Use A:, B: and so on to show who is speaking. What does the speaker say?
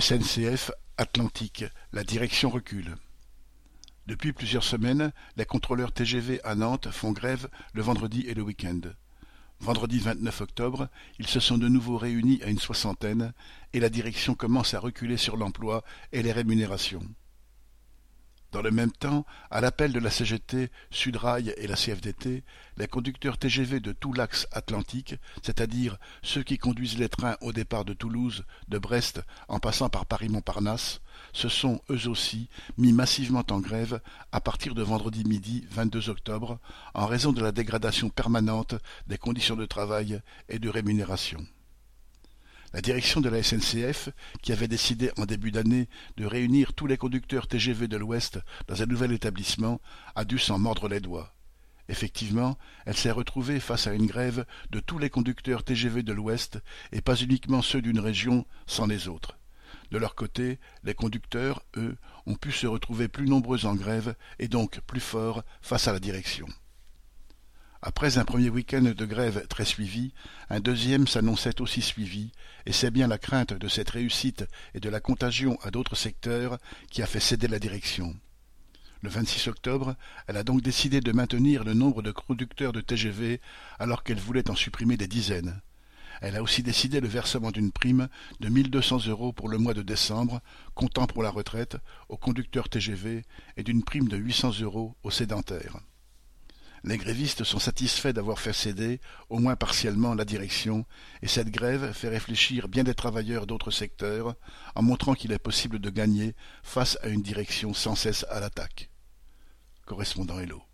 A: SNCF Atlantique, la direction recule. Depuis plusieurs semaines, les contrôleurs TGV à Nantes font grève le vendredi et le week-end. Vendredi 29 octobre, ils se sont de nouveau réunis à une soixantaine et la direction commence à reculer sur l'emploi et les rémunérations. Dans le même temps, à l'appel de la CGT, Sudrail et la CFDT, les conducteurs TGV de tout l'axe atlantique, c'est-à-dire ceux qui conduisent les trains au départ de Toulouse, de Brest, en passant par Paris-Montparnasse, se sont, eux aussi, mis massivement en grève à partir de vendredi midi 22 octobre, en raison de la dégradation permanente des conditions de travail et de rémunération. La direction de la SNCF, qui avait décidé en début d'année de réunir tous les conducteurs TGV de l'Ouest dans un nouvel établissement, a dû s'en mordre les doigts. Effectivement, elle s'est retrouvée face à une grève de tous les conducteurs TGV de l'Ouest, et pas uniquement ceux d'une région sans les autres. De leur côté, les conducteurs, eux, ont pu se retrouver plus nombreux en grève et donc plus forts face à la direction. Après un premier week-end de grève très suivi, un deuxième s'annonçait aussi suivi, et c'est bien la crainte de cette réussite et de la contagion à d'autres secteurs qui a fait céder la direction. Le 26 octobre, elle a donc décidé de maintenir le nombre de conducteurs de TGV alors qu'elle voulait en supprimer des dizaines. Elle a aussi décidé le versement d'une prime de 1200 euros pour le mois de décembre, comptant pour la retraite, aux conducteurs TGV et d'une prime de 800 euros aux sédentaires. Les grévistes sont satisfaits d'avoir fait céder, au moins partiellement, la direction, et cette grève fait réfléchir bien des travailleurs d'autres secteurs, en montrant qu'il est possible de gagner face à une direction sans cesse à l'attaque. Correspondant Hello.